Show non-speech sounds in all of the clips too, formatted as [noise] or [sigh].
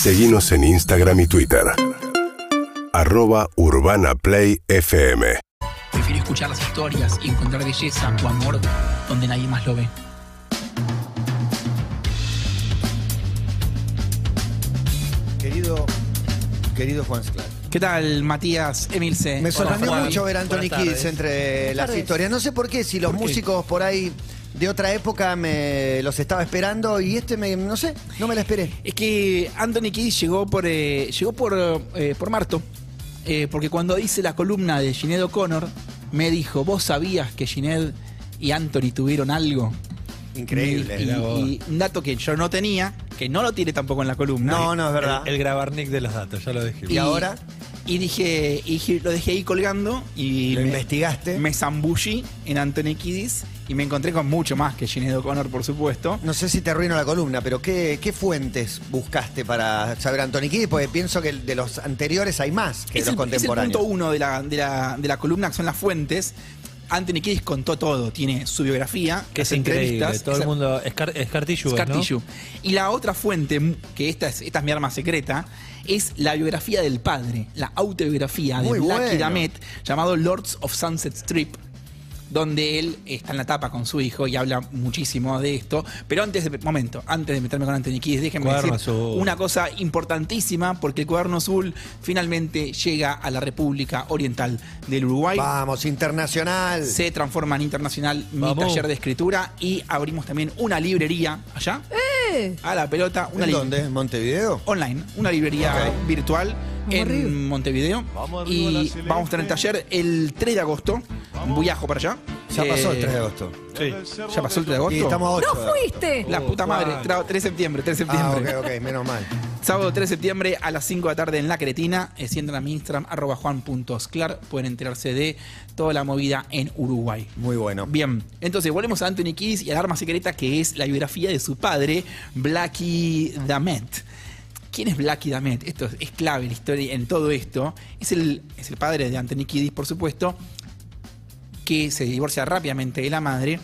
Seguimos en Instagram y Twitter. Arroba Urbana Play FM. Prefiero escuchar las historias y encontrar belleza o amor donde nadie más lo ve. Querido, querido Juan Sclar. ¿Qué tal, Matías Emilce? Me sorprendió Hola, mucho ver a Anthony. Kids entre las historias. No sé por qué, si los ¿Por qué? músicos por ahí de otra época me los estaba esperando y este me, no sé, no me la esperé. Es que Anthony Kidd llegó por eh, llegó por, eh, por Marto. Eh, porque cuando hice la columna de Sinead O'Connor, me dijo, ¿vos sabías que Sinead y Anthony tuvieron algo? Increíble. Y, y un dato que yo no tenía, que no lo tiene tampoco en la columna. No, no es verdad. El, el grabarnic de los datos, ya lo dije. ¿Y ahora? Y dije, y lo dejé ahí colgando y ¿Lo me- investigaste? Me zambullí en Anthony Kiddis y me encontré con mucho más que Sinead O'Connor, por supuesto. No sé si te arruino la columna, pero ¿qué, qué fuentes buscaste para saber a Anthony Kidd? Porque pienso que de los anteriores hay más que es, los el, es el contemporáneos. punto uno de la, de, la, de la columna, que son las fuentes. Anthony Kiddis contó todo. Tiene su biografía, Que es increíble. entrevistas, Todo el mundo. Tissue, Scar ¿no? Tissue. Y la otra fuente, que esta es, esta es mi arma secreta, es la biografía del padre, la autobiografía Muy de Blackie bueno. Damet, llamado Lords of Sunset Strip, donde él está en la tapa con su hijo y habla muchísimo de esto. Pero antes de, momento, antes de meterme con Anthony Kiddis, déjenme Cuaderno decir azul. una cosa importantísima, porque el cuaderno azul finalmente llega a la República Oriental del Uruguay. Vamos, internacional. Se transforma en internacional mi taller de escritura y abrimos también una librería allá. ¡Eh! A la pelota, una ¿En li- dónde? ¿En Montevideo? online, una librería virtual Vamos en arriba. Montevideo. y vamos a tener taller el 3 de agosto. Viajo para allá. Ya pasó el Eh, 3 de agosto. Sí. Ya pasó el 3 de agosto. Y estamos a 8. ¡No fuiste! La puta madre. Juan. Tra- 3 de septiembre, 3 de Ah, septiembre. ok, ok, menos mal. [laughs] Sábado 3 de septiembre a las 5 de la tarde en La Cretina. Eh, si entran a mi Instagram, arroba pueden enterarse de toda la movida en Uruguay. Muy bueno. Bien, entonces volvemos a Anthony Kiddis y al arma secreta que es la biografía de su padre, Blackie Damet. ¿Quién es Blackie Damet? Esto es, es clave la historia en todo esto. Es el, es el padre de Anthony Kiddis, por supuesto, que se divorcia rápidamente de la madre,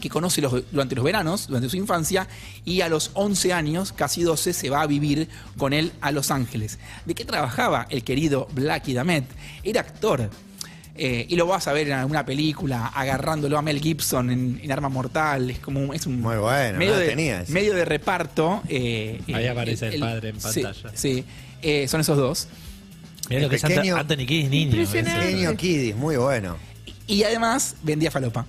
que conoce los- durante los veranos, durante su infancia, y a los 11 años, casi 12, se va a vivir con él a Los Ángeles. ¿De qué trabajaba el querido Blackie Damet? Era actor. Eh, y lo vas a ver en alguna película agarrándolo a Mel Gibson en, en Arma Mortal. Es como un- es un Muy bueno, medio, de, medio de reparto. eh, Ahí eh, aparece el padre en pantalla. Sí, son esos dos. Mirá El lo que es pequeño- Ant- Anthony Kidd, niño. Genio Kiddis, muy bueno. Y además vendía falopa.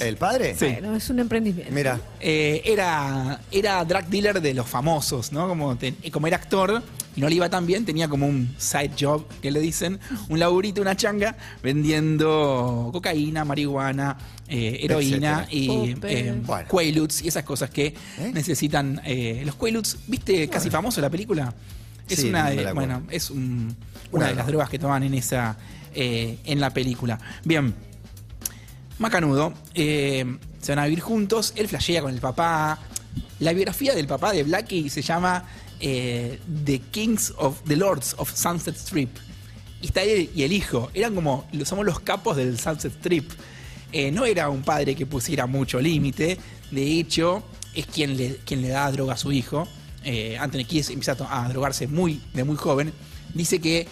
¿El padre? Sí. Bueno, es un emprendimiento. Mira, Eh, era, era drug dealer de los famosos, ¿no? Como, te- como era actor y no le iba tan bien, tenía como un side job, que le dicen, un laburito, una changa, vendiendo cocaína, marihuana, eh, heroína Etcétera. y Oh, eh, Bueno. Quaaludes y esas cosas que ¿Eh? necesitan. eh, los Quaaludes, ¿viste casi famoso la película? Es Sí, una de, bueno, es un- Una una de las- drogas que toman en esa eh, en la película. Bien. Macanudo, eh, se van a vivir juntos, él flashea con el papá. La biografía del papá de Blackie se llama eh, The Kings of the Lords of Sunset Strip. Y está él y el hijo, eran como, somos los capos del Sunset Strip. No era un padre que pusiera mucho límite, de hecho, es quien le, quien le da droga a su hijo. Anthony Kiedis empieza a drogarse muy, de muy joven. Dice que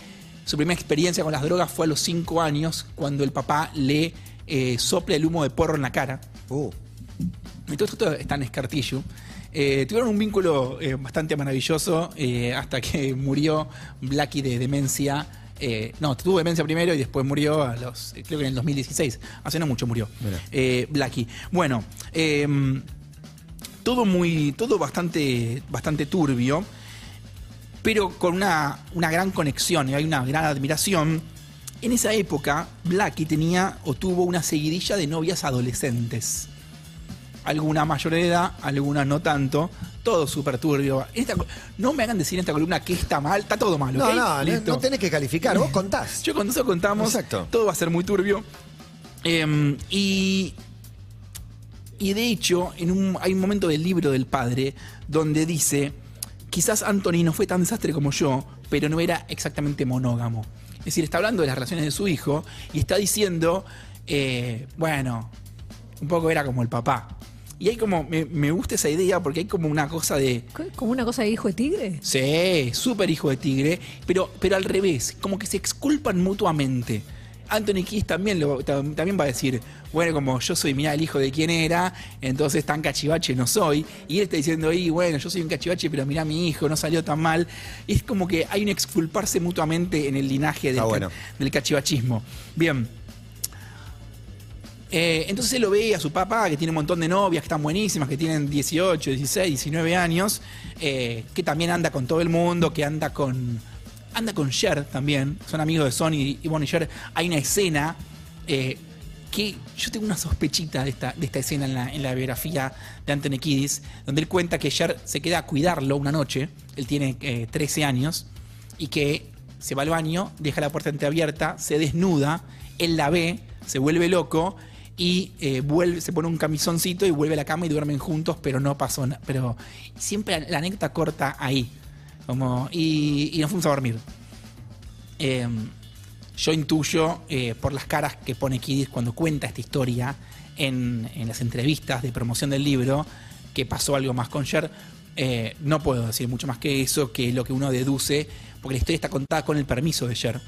su primera experiencia con las drogas fue a los 5 años, cuando el papá le eh, sopla el humo de porro en la cara. uh, Y todo esto está en Scar Tissue. Eh, tuvieron un vínculo eh, bastante maravilloso hasta que [laughs] murió Blackie de demencia. No, tuvo demencia primero y después murió a los, creo que en el 2016. Hace no mucho murió Blackie. Bueno, eh, todo muy, todo bastante, bastante turbio, pero con una, una gran conexión y hay una gran admiración. En esa época, Blackie tenía o tuvo una seguidilla de novias adolescentes alguna mayor de edad, algunas no tanto, todo súper turbio. Esta no me hagan decir en esta columna que está mal, está todo mal, no, no, no, Listo. no tenés que calificar, vos contás. Yo con eso contamos, Exacto. todo va a ser muy turbio. Eh, y, y de hecho, en un, hay un momento del libro del padre donde dice, quizás Anthony no fue tan desastre como yo, pero no era exactamente monógamo. Es decir, está hablando de las relaciones de su hijo y está diciendo, eh, bueno, un poco era como el papá. Y hay como, me, me gusta esa idea porque hay como una cosa de. ¿Como una cosa de hijo de tigre? Sí, súper hijo de tigre, pero, pero al revés, como que se exculpan mutuamente. Anthony Kiss también, lo, tam- también va a decir, bueno, como yo soy mira el hijo de quién era, entonces tan cachivache no soy. Y él está diciendo, y bueno, yo soy un cachivache, pero mira mi hijo, no salió tan mal. Es como que hay un exculparse mutuamente en el linaje del, bueno. del cachivachismo. Bien. Eh, entonces él lo ve a su papá, que tiene un montón de novias que están buenísimas, que tienen 18, 16, 19 años, eh, que también anda con todo el mundo, que anda con. Anda con Cher también, son amigos de Sony y Bonnie Cher. Hay una escena eh, que yo tengo una sospechita de esta, de esta escena en la, en la biografía de Anthony Kiddis, donde él cuenta que Cher se queda a cuidarlo una noche, él tiene eh, 13 años, y que se va al baño, deja la puerta entreabierta, se desnuda, él la ve, se vuelve loco y eh, vuelve, se pone un camisoncito y vuelve a la cama y duermen juntos, pero no pasó nada. Pero siempre la anécdota corta ahí. Como, y, y nos fuimos a dormir. Eh, yo intuyo eh, por las caras que pone Kiddis cuando cuenta esta historia en, en las entrevistas de promoción del libro que pasó algo más con Cher. Eh, no puedo decir mucho más que eso, que lo que uno deduce, porque la historia está contada con el permiso de Cher.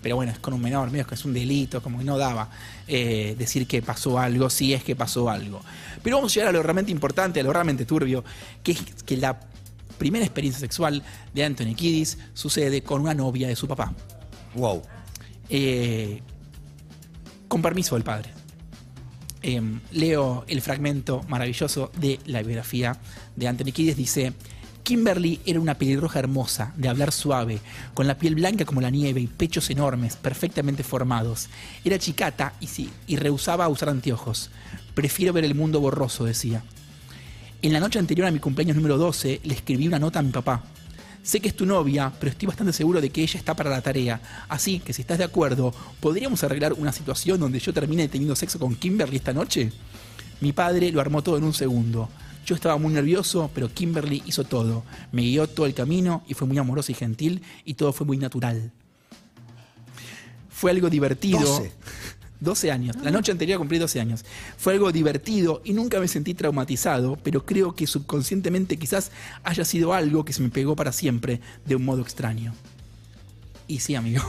Pero bueno, es con un menor, medio que es un delito, como que no daba eh, decir que pasó algo, si es que pasó algo. Pero vamos a llegar a lo realmente importante, a lo realmente turbio, que es que la primera experiencia sexual de Anthony Kiddis sucede con una novia de su papá. Wow. Eh, con permiso del padre. Eh, leo el fragmento maravilloso de la biografía de Anthony Kiddis. Dice: Kimberly era una pelirroja hermosa, de hablar suave, con la piel blanca como la nieve y pechos enormes, perfectamente formados. Era chicata y, sí, y rehusaba usar anteojos. Prefiero ver el mundo borroso, decía. En la noche anterior a mi cumpleaños número 12 le escribí una nota a mi papá. Sé que es tu novia, pero estoy bastante seguro de que ella está para la tarea. Así que si estás de acuerdo, ¿podríamos arreglar una situación donde yo termine teniendo sexo con Kimberly esta noche? Mi padre lo armó todo en un segundo. Yo estaba muy nervioso, pero Kimberly hizo todo. Me guió todo el camino y fue muy amorosa y gentil y todo fue muy natural. Fue algo divertido. 12. 12 años. La noche anterior cumplí 12 años. Fue algo divertido y nunca me sentí traumatizado, pero creo que subconscientemente quizás haya sido algo que se me pegó para siempre de un modo extraño. Y sí, amigo.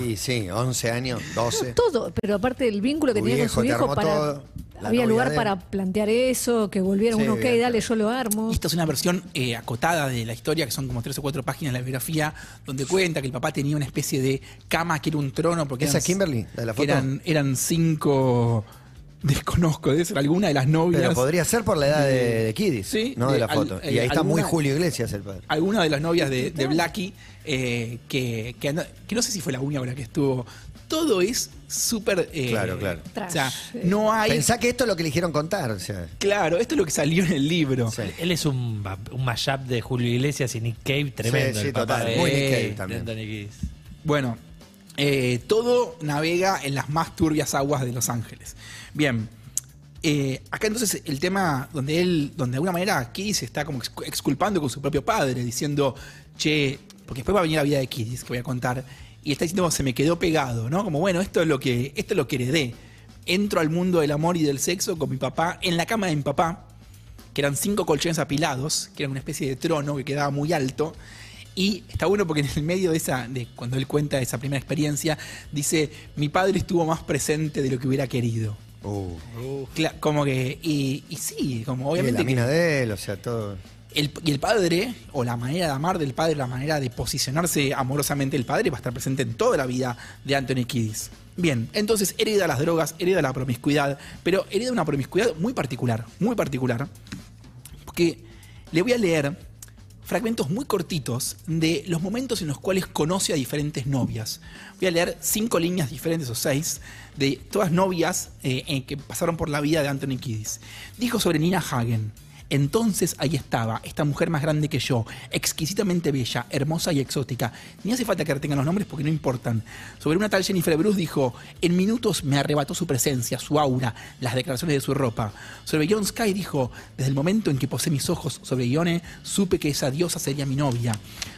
Y sí, 11 años, 12. [laughs] Todo, pero aparte del vínculo que Tu tenía con su hijo para. todo, había lugar de para plantear eso, que volviera Sí, un ok, bien. dale, yo lo armo. Esta es una versión eh, acotada de la historia, que son como tres o cuatro páginas de la biografía, donde cuenta que el papá tenía una especie de cama que era un trono. Porque ¿Esa eran- es Kimberly, la de la que foto? Eran, eran cinco. Desconozco, debe ser alguna de las novias. Pero podría ser por la edad de, de Kiddis, Sí, no de de la foto. eh, y ahí está muy Julio Iglesias el padre. alguna de las novias de, de Blackie, eh, que, que, anda- que no sé si fue la única con la que estuvo. Todo es súper. eh, Claro, claro. O sea, no hay. Pensá que esto es lo que eligieron contar. O sea, Claro, esto es lo que salió en el libro. Sí. Él es un, un mashup de Julio Iglesias y Nick Cave tremendo. Sí, sí, el papá total. de- Muy Nick Eh, Cave de también. Bueno, eh, todo navega en las más turbias aguas de Los Ángeles. Bien. eh, acá entonces el tema donde él, donde de alguna manera Kiddis se está como ex- exculpando con su propio padre, diciendo, che, porque después va a venir la vida de Kiddis, que voy a contar, y está diciendo, se me quedó pegado, ¿no? Como, bueno, esto es lo que, esto es lo que heredé. Entro al mundo del amor y del sexo con mi papá, en la cama de mi papá, que eran cinco colchones apilados, que era una especie de trono que quedaba muy alto. Y está bueno porque en el medio de esa, de cuando él cuenta esa primera experiencia, dice, mi padre estuvo más presente de lo que hubiera querido. uh, Cla- como que, y, y sí, como y obviamente la que mina de él, o sea, todo. el, y el padre, o la manera de amar del padre, la manera de posicionarse amorosamente del padre, va a estar presente en toda la vida de Anthony Kiddis. Bien, entonces hereda las drogas, hereda la promiscuidad, pero hereda una promiscuidad muy particular, muy particular, porque le voy a leer fragmentos muy cortitos de los momentos en los cuales conoce a diferentes novias. Voy a leer cinco líneas diferentes o seis de todas novias eh, en que pasaron por la vida de Anthony Kiddis. Dijo sobre Nina Hagen. Entonces ahí estaba, esta mujer más grande que yo, exquisitamente bella, hermosa y exótica. Ni hace falta que retengan los nombres porque no importan. Sobre una tal Jennifer Bruce dijo, en minutos me arrebató su presencia, su aura, las declaraciones de su ropa. Sobre John Sky dijo, desde el momento en que posé mis ojos sobre Ione, supe que esa diosa sería mi novia.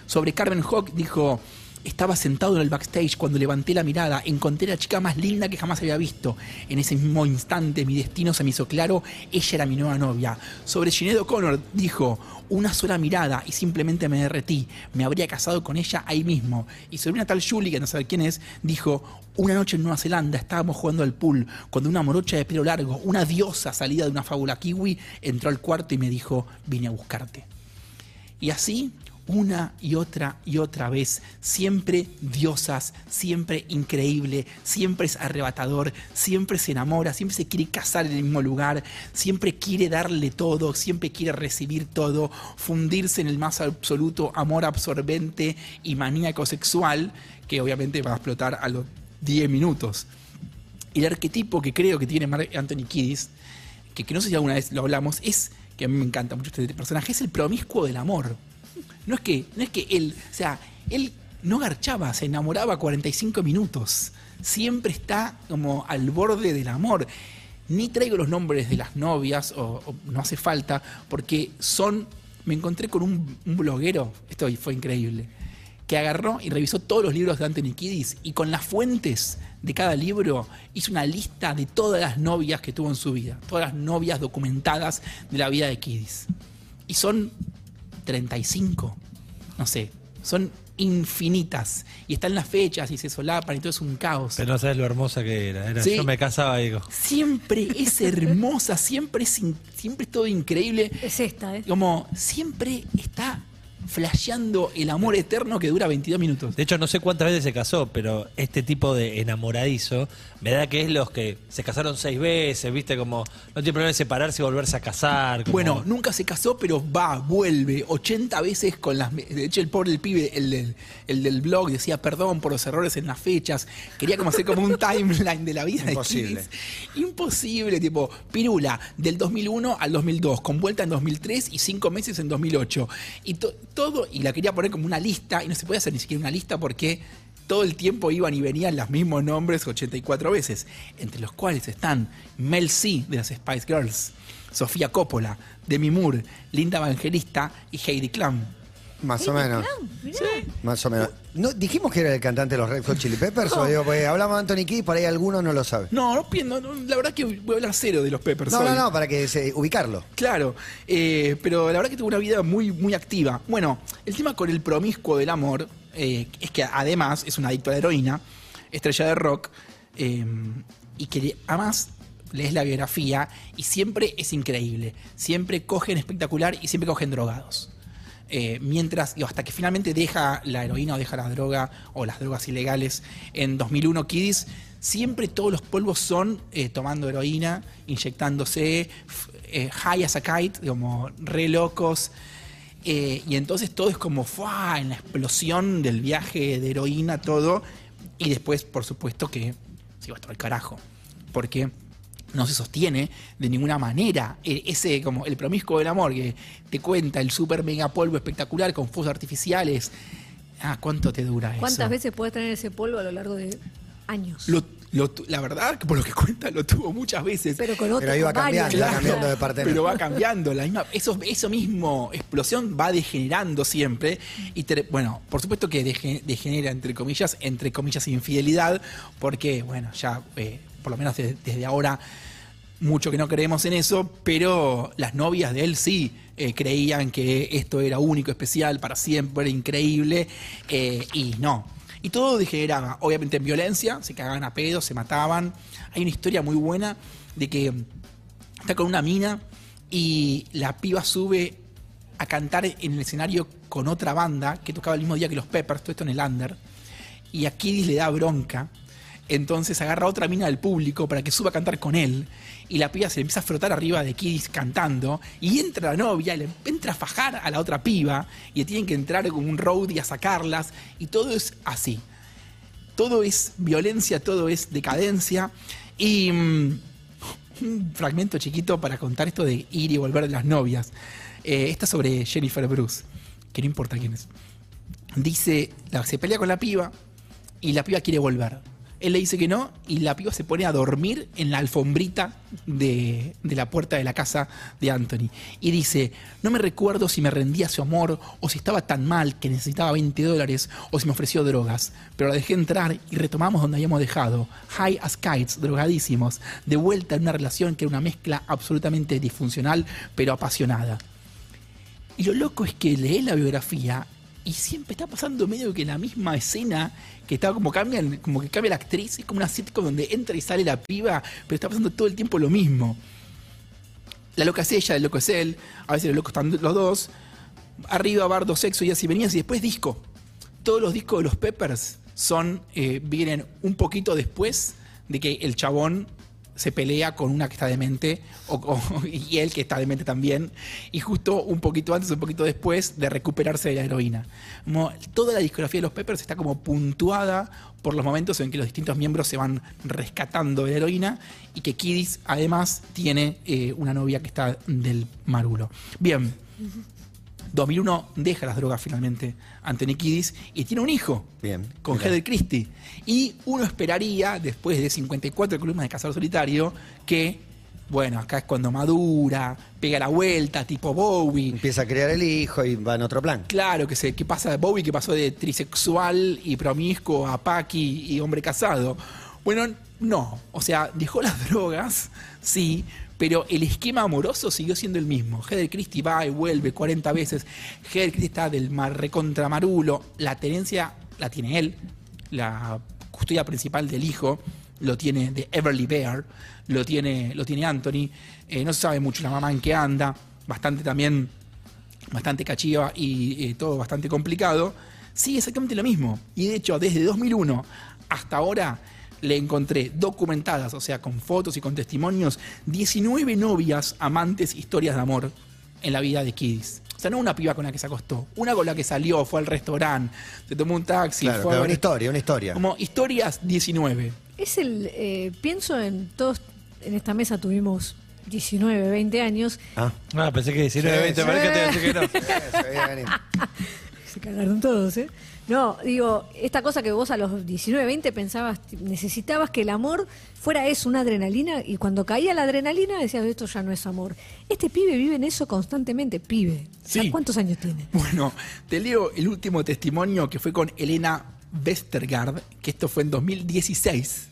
Sobre Carmen Hawk dijo, Estaba sentado en el backstage cuando levanté la mirada, encontré a la chica más linda que jamás había visto. En ese mismo instante mi destino se me hizo claro, ella era mi nueva novia. Sobre Sinead O'Connor dijo, una sola mirada y simplemente me derretí. Me habría casado con ella ahí mismo. Y sobre una tal Julie, que no sabe quién es, dijo, una noche en Nueva Zelanda estábamos jugando al pool cuando una morocha de pelo largo, una diosa salida de una fábula kiwi, entró al cuarto y me dijo, vine a buscarte. Y así, una y otra y otra vez, siempre diosas, siempre increíble, siempre es arrebatador, siempre se enamora, siempre se quiere casar en el mismo lugar, siempre quiere darle todo, siempre quiere recibir todo, fundirse en el más absoluto amor absorbente y maníaco sexual, que obviamente va a explotar a los 10 minutos. El arquetipo que creo que tiene Anthony Kiddis, que, que no sé si alguna vez lo hablamos, es, que a mí me encanta mucho este personaje, es el promiscuo del amor. No es que, no es que él, o sea, él no garchaba, se enamoraba 45 minutos. Siempre está como al borde del amor. Ni traigo los nombres de las novias, o, no hace falta, porque son. Me encontré con un, un bloguero, esto fue increíble, que agarró y revisó todos los libros de Anthony Kiddis y con las fuentes de cada libro hizo una lista de todas las novias que tuvo en su vida, todas las novias documentadas de la vida de Kiddis. Y son 35, no sé, son infinitas. Y están las fechas y se solapan y todo es un caos. Pero no sabes lo hermosa que era. era Sí. Yo me casaba y digo, Siempre es hermosa, siempre es, in- siempre es todo increíble. Es esta, ¿eh? Como siempre está flasheando el amor eterno que dura 22 minutos. De hecho, no sé cuántas veces se casó, pero este tipo de enamoradizo me da que es los que se casaron seis veces, ¿viste? Como no tiene problema de separarse y volverse a casar. como- Bueno, nunca se casó, pero va, vuelve 80 veces con las... De hecho, el pobre el pibe, el del, el del blog, decía perdón por los errores en las fechas. Quería como hacer como un timeline de la vida Imposible. de Kiddis. Imposible, tipo, pirula, del 2001 al 2002, con vuelta en 2003 y cinco meses en 2008. Y todo, y la quería poner como una lista, y no se puede hacer ni siquiera una lista porque todo el tiempo iban y venían los mismos nombres 84 veces, entre los cuales están Mel C de las Spice Girls, Sofía Coppola, Demi Moore, Linda Evangelista y Heidi Klum. Más o menos. Mirá. Más o menos. ¿No, ¿Dijimos que era el cantante de los Red Hot Chili Peppers? O digo, porque hablamos de Anthony Kidd, por ahí alguno no lo sabe. No, no, no, no, la verdad que voy a hablar cero de los Peppers. No, hoy. no, no, para que se, ubicarlo. Claro, eh, pero la verdad que tuvo una vida muy, muy activa. Bueno, el tema con el promiscuo del amor eh, es que además es un adicto a la heroína, estrella de rock, eh, y que además lees la biografía y siempre es increíble. Siempre cogen espectacular y siempre cogen drogados. Eh, mientras, digo, hasta que finalmente deja la heroína o deja la droga o las drogas ilegales en 2001 Kiddis, siempre todos los polvos son eh, tomando heroína, inyectándose, eh, high as a kite, como re locos. Y entonces todo es como ¡fua! en la explosión del viaje de heroína, todo. Y después, por supuesto, que se va todo al carajo. Porque no se sostiene de ninguna manera. Eh, ese, como el promiscuo del amor que te cuenta el super mega polvo espectacular con fuegos artificiales. Ah, ¿cuánto te dura eso? ¿Cuántas veces puedes tener ese polvo a lo largo de años? Lo- lo tu- la verdad, que por lo que cuenta, lo tuvo muchas veces. pero con otro, Pero iba cambiando, iba cambiando de partener. Pero va cambiando. La misma, eso, eso mismo, explosión va degenerando siempre. Y te- bueno, por supuesto que dege- degenera, entre comillas, entre comillas, infidelidad, porque, bueno, ya, eh, por lo menos de- desde ahora, mucho que no creemos en eso, pero las novias de él sí eh, creían que esto era único, especial, para siempre, increíble, eh, y no. Y todo degeneraba, obviamente en violencia, se cagaban a pedos, se mataban. Hay una historia muy buena de que está con una mina y la piba sube a cantar en el escenario con otra banda que tocaba el mismo día que los Peppers, todo esto en el under, y a Kiddis le da bronca. Entonces agarra otra mina del público para que suba a cantar con él. Y la piba se empieza a frotar arriba de Kiddis cantando. Y entra la novia, y le entra a fajar a la otra piba. Y le tienen que entrar con un roadie a sacarlas. Y todo es así. Todo es violencia, todo es decadencia. Y mm, un fragmento chiquito para contar esto de ir y volver de las novias. Eh, esta sobre Jennifer Bruce, que no importa quién es. Dice, la- se pelea con la piba y la piba quiere volver. Él le dice que no y la piba se pone a dormir en la alfombrita de, de la puerta de la casa de Anthony. Y dice, no me recuerdo si me rendía su amor o si estaba tan mal que necesitaba 20 dólares o si me ofreció drogas. Pero la dejé entrar y retomamos donde habíamos dejado. High as kites, drogadísimos, de vuelta en una relación que era una mezcla absolutamente disfuncional pero apasionada. Y lo loco es que lee la biografía y siempre está pasando medio que la misma escena que está como cambian, como que cambia la actriz, es como una sitcom donde entra y sale la piba, pero está pasando todo el tiempo lo mismo. La loca es ella, el loco es él, a veces los locos están los dos. Arriba, bardo, sexo y así venías y después disco. Todos los discos de los Peppers son, eh, vienen un poquito después de que el chabón se pelea con una que está demente o, [laughs] y él que está demente también y justo un poquito antes un poquito después de recuperarse de la heroína. Toda la discografía de los Peppers está como puntuada por los momentos en que los distintos miembros se van rescatando de la heroína y que Kiddis además tiene eh, una novia que está del marulo. Bien 2001 deja las drogas finalmente Anthony Kiddis y tiene un hijo Bien. con Mira. Heather Christie. Y uno esperaría, después de 54 columnas de Cazador Solitario, que, bueno, acá es cuando madura, pega la vuelta, tipo Bowie. Empieza a crear el hijo y va en otro plan. Claro, que, se, que pasa Bowie, que pasó de trisexual y promiscuo a Paki y hombre casado. Bueno, no. O sea, dejó las [laughs] drogas, sí, pero el esquema amoroso siguió siendo el mismo. Heather Christie va y vuelve 40 veces. Heather Christie está del mar recontra marulo. La tenencia la tiene él. La custodia principal del hijo lo tiene de Everly Bear. Lo tiene, lo tiene Anthony. Eh, no se sabe mucho la mamá en qué anda. Bastante también bastante cachiva y eh, todo bastante complicado, sigue exactamente lo mismo. Y de hecho, desde 2001 hasta ahora le encontré documentadas, o sea, con fotos y con testimonios, 19 novias, amantes, historias de amor en la vida de Kiddis. O sea, no una piba con la que se acostó, una con la que salió, fue al restaurante, se tomó un taxi, Claro, fue claro, a una ver- historia, una historia. Como historias 19. Es el. eh, pienso en todos. En esta mesa tuvimos 19, 20 años. Ah. Ah, pensé que 19, Sí, 20, sí. que no. [laughs] Se cagaron todos, ¿eh? No, digo, esta cosa que vos a los 19, 20 pensabas, necesitabas que el amor fuera eso, una adrenalina, y cuando caía la adrenalina decías, esto ya no es amor. Este pibe vive en eso constantemente, pibe. Sí. ¿Cuántos años tiene? Bueno, te leo el último testimonio que fue con Elena Westergaard, que esto fue en 2016.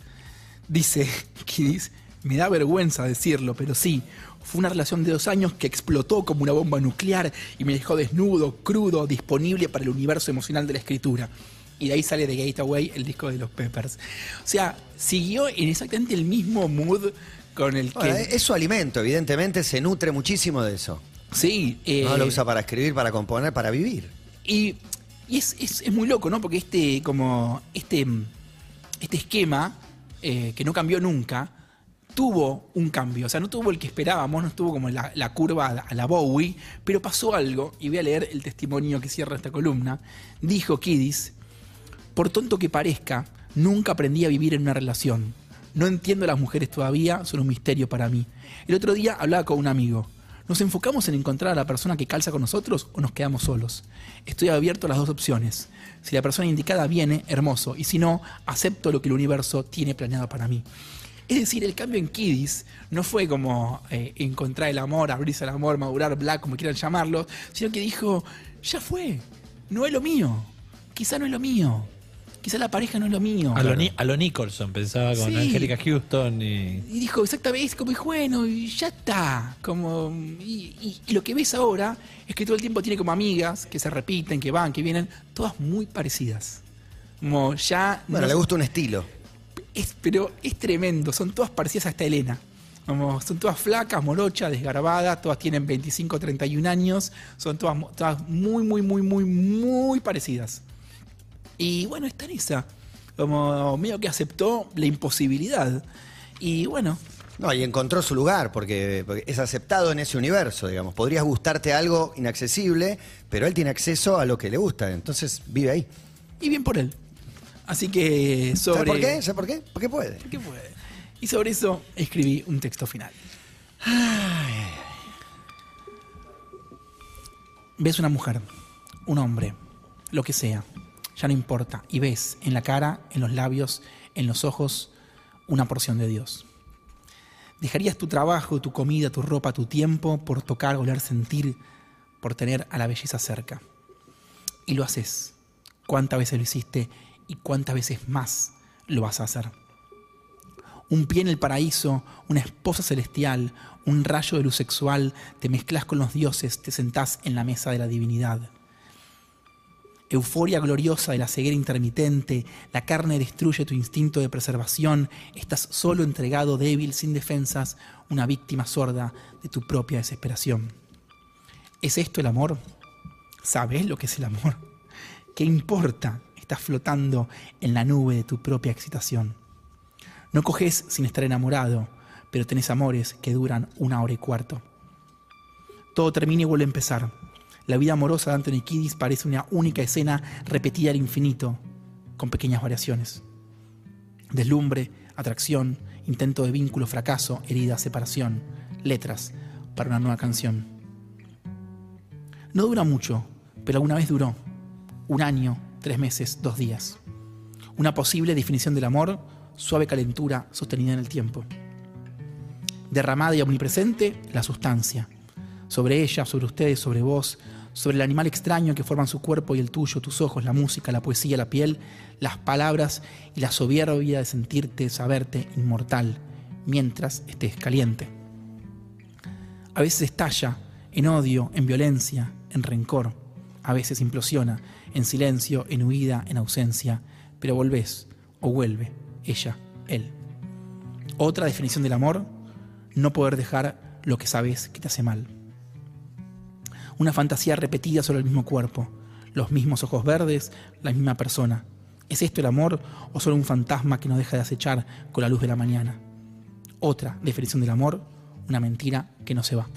Dice [laughs] Kiddis, me da vergüenza decirlo, pero sí, fue una relación de dos años que explotó como una bomba nuclear y me dejó desnudo, crudo, disponible para el universo emocional de la escritura. Y de ahí sale The Gateway, el disco de los Peppers. O sea, siguió en exactamente el mismo mood con el que... Es su alimento, evidentemente se nutre muchísimo de eso. sí, eh, No lo usa para escribir, para componer, para vivir. Y, y es, es- es muy loco, ¿no? Porque este, como, este, este esquema, eh, que no cambió nunca, tuvo un cambio. O sea, no tuvo el que esperábamos, no tuvo como la, curva a la, Bowie, pero pasó algo, y voy a leer el testimonio que cierra esta columna. Dijo Kiddis, por tonto que parezca, nunca aprendí a vivir en una relación. No entiendo a las mujeres todavía, son un misterio para mí. El otro día hablaba con un amigo. ¿Nos enfocamos en encontrar a la persona que calza con nosotros o nos quedamos solos? Estoy abierto a las dos opciones. Si la persona indicada viene, hermoso. Y si no, acepto lo que el universo tiene planeado para mí. Es decir, el cambio en Kiddis no fue como eh, encontrar el amor, abrirse al amor, madurar, black, como quieran llamarlo, sino que dijo, ya fue, no es lo mío, quizá no es lo mío, quizá la pareja no es lo mío. A lo, Ni- a lo Nicholson pensaba con Sí. Angélica Houston y. Y dijo exactamente, es como, bueno, y ya está. Como, y, y- y lo que ves ahora es que todo el tiempo tiene como amigas que se repiten, que van, que vienen, todas muy parecidas. Como ya. Bueno, no le gusta un estilo. Es, pero es tremendo, son todas parecidas a esta Elena. Como, son todas flacas, morochas, desgarbadas, todas tienen 25, 31 años, son todas muy, muy, muy, muy, muy parecidas. Y bueno, está en esa. Como medio que aceptó la imposibilidad. Y bueno, No, y encontró su lugar, porque, porque es aceptado en ese universo, digamos. Podrías gustarte algo inaccesible, pero él tiene acceso a lo que le gusta, entonces vive ahí. y bien por él. Así que sobre... ¿Sabes por qué? ¿Sabes por qué? Porque puede. ¿Qué puede? Y sobre eso escribí un texto final. Ves una mujer, un hombre, lo que sea, Ya no importa. Y ves en la cara, en los labios, en los ojos, una porción de Dios. ¿Dejarías tu trabajo, tu comida, tu ropa, tu tiempo por tocar, oler, sentir, por tener a la belleza cerca? Y lo haces. ¿Cuántas veces lo hiciste y cuántas veces más lo vas a hacer? Un pie en el paraíso, una esposa celestial, un rayo de luz sexual, te mezclas con los dioses, te sentás en la mesa de la divinidad. Euforia gloriosa de la ceguera intermitente, la carne destruye tu instinto de preservación, estás solo entregado, débil, sin defensas, una víctima sorda de tu propia desesperación. ¿Es esto el amor? ¿Sabes lo que es el amor? ¿Qué importa? Estás flotando en la nube de tu propia excitación. No coges sin estar enamorado, pero tenés amores que duran una hora y cuarto. Todo termina y vuelve a empezar. La vida amorosa de Anthony Kiddis parece una única escena repetida al infinito, con pequeñas variaciones. Deslumbre, atracción, intento de vínculo, fracaso, herida, separación, letras para una nueva canción. No dura mucho, pero alguna vez duró. Un año, tres meses, dos días. Una posible definición del amor, suave calentura sostenida en el tiempo. Derramada y omnipresente, la sustancia. Sobre ella, sobre ustedes, sobre vos, sobre el animal extraño que forman su cuerpo y el tuyo, tus ojos, la música, la poesía, la piel, las palabras y la soberbia de sentirte, saberte inmortal, mientras estés caliente. A veces estalla en odio, en violencia, en rencor. A veces implosiona, en silencio, en huida, en ausencia, pero volvés o vuelve, ella, él. Otra definición del amor, no poder dejar lo que sabes que te hace mal. Una fantasía repetida sobre el mismo cuerpo, los mismos ojos verdes, la misma persona. ¿Es esto el amor o solo un fantasma que no deja de acechar con la luz de la mañana? Otra definición del amor, una mentira que no se va.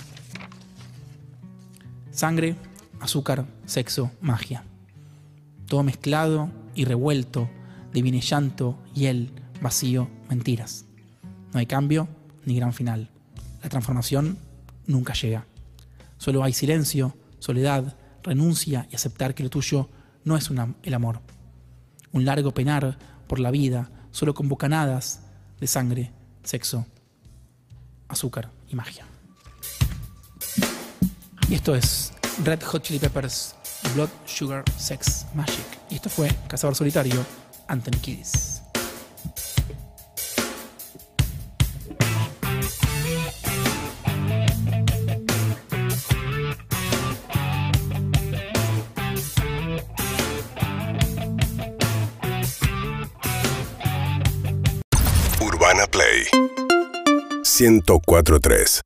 Sangre, azúcar, sexo, magia. Todo mezclado y revuelto, divine llanto, hiel, vacío, mentiras. No hay cambio ni gran final. La transformación nunca llega. Solo hay silencio, soledad, renuncia y aceptar que lo tuyo no es el amor. Un largo penar por la vida, solo con bocanadas de sangre, sexo, azúcar y magia. Y esto es Red Hot Chili Peppers, Blood, Sugar, Sex, Magic. Y esto fue Cazador Solitario, Anthony Kiddis. Urbana Play 1043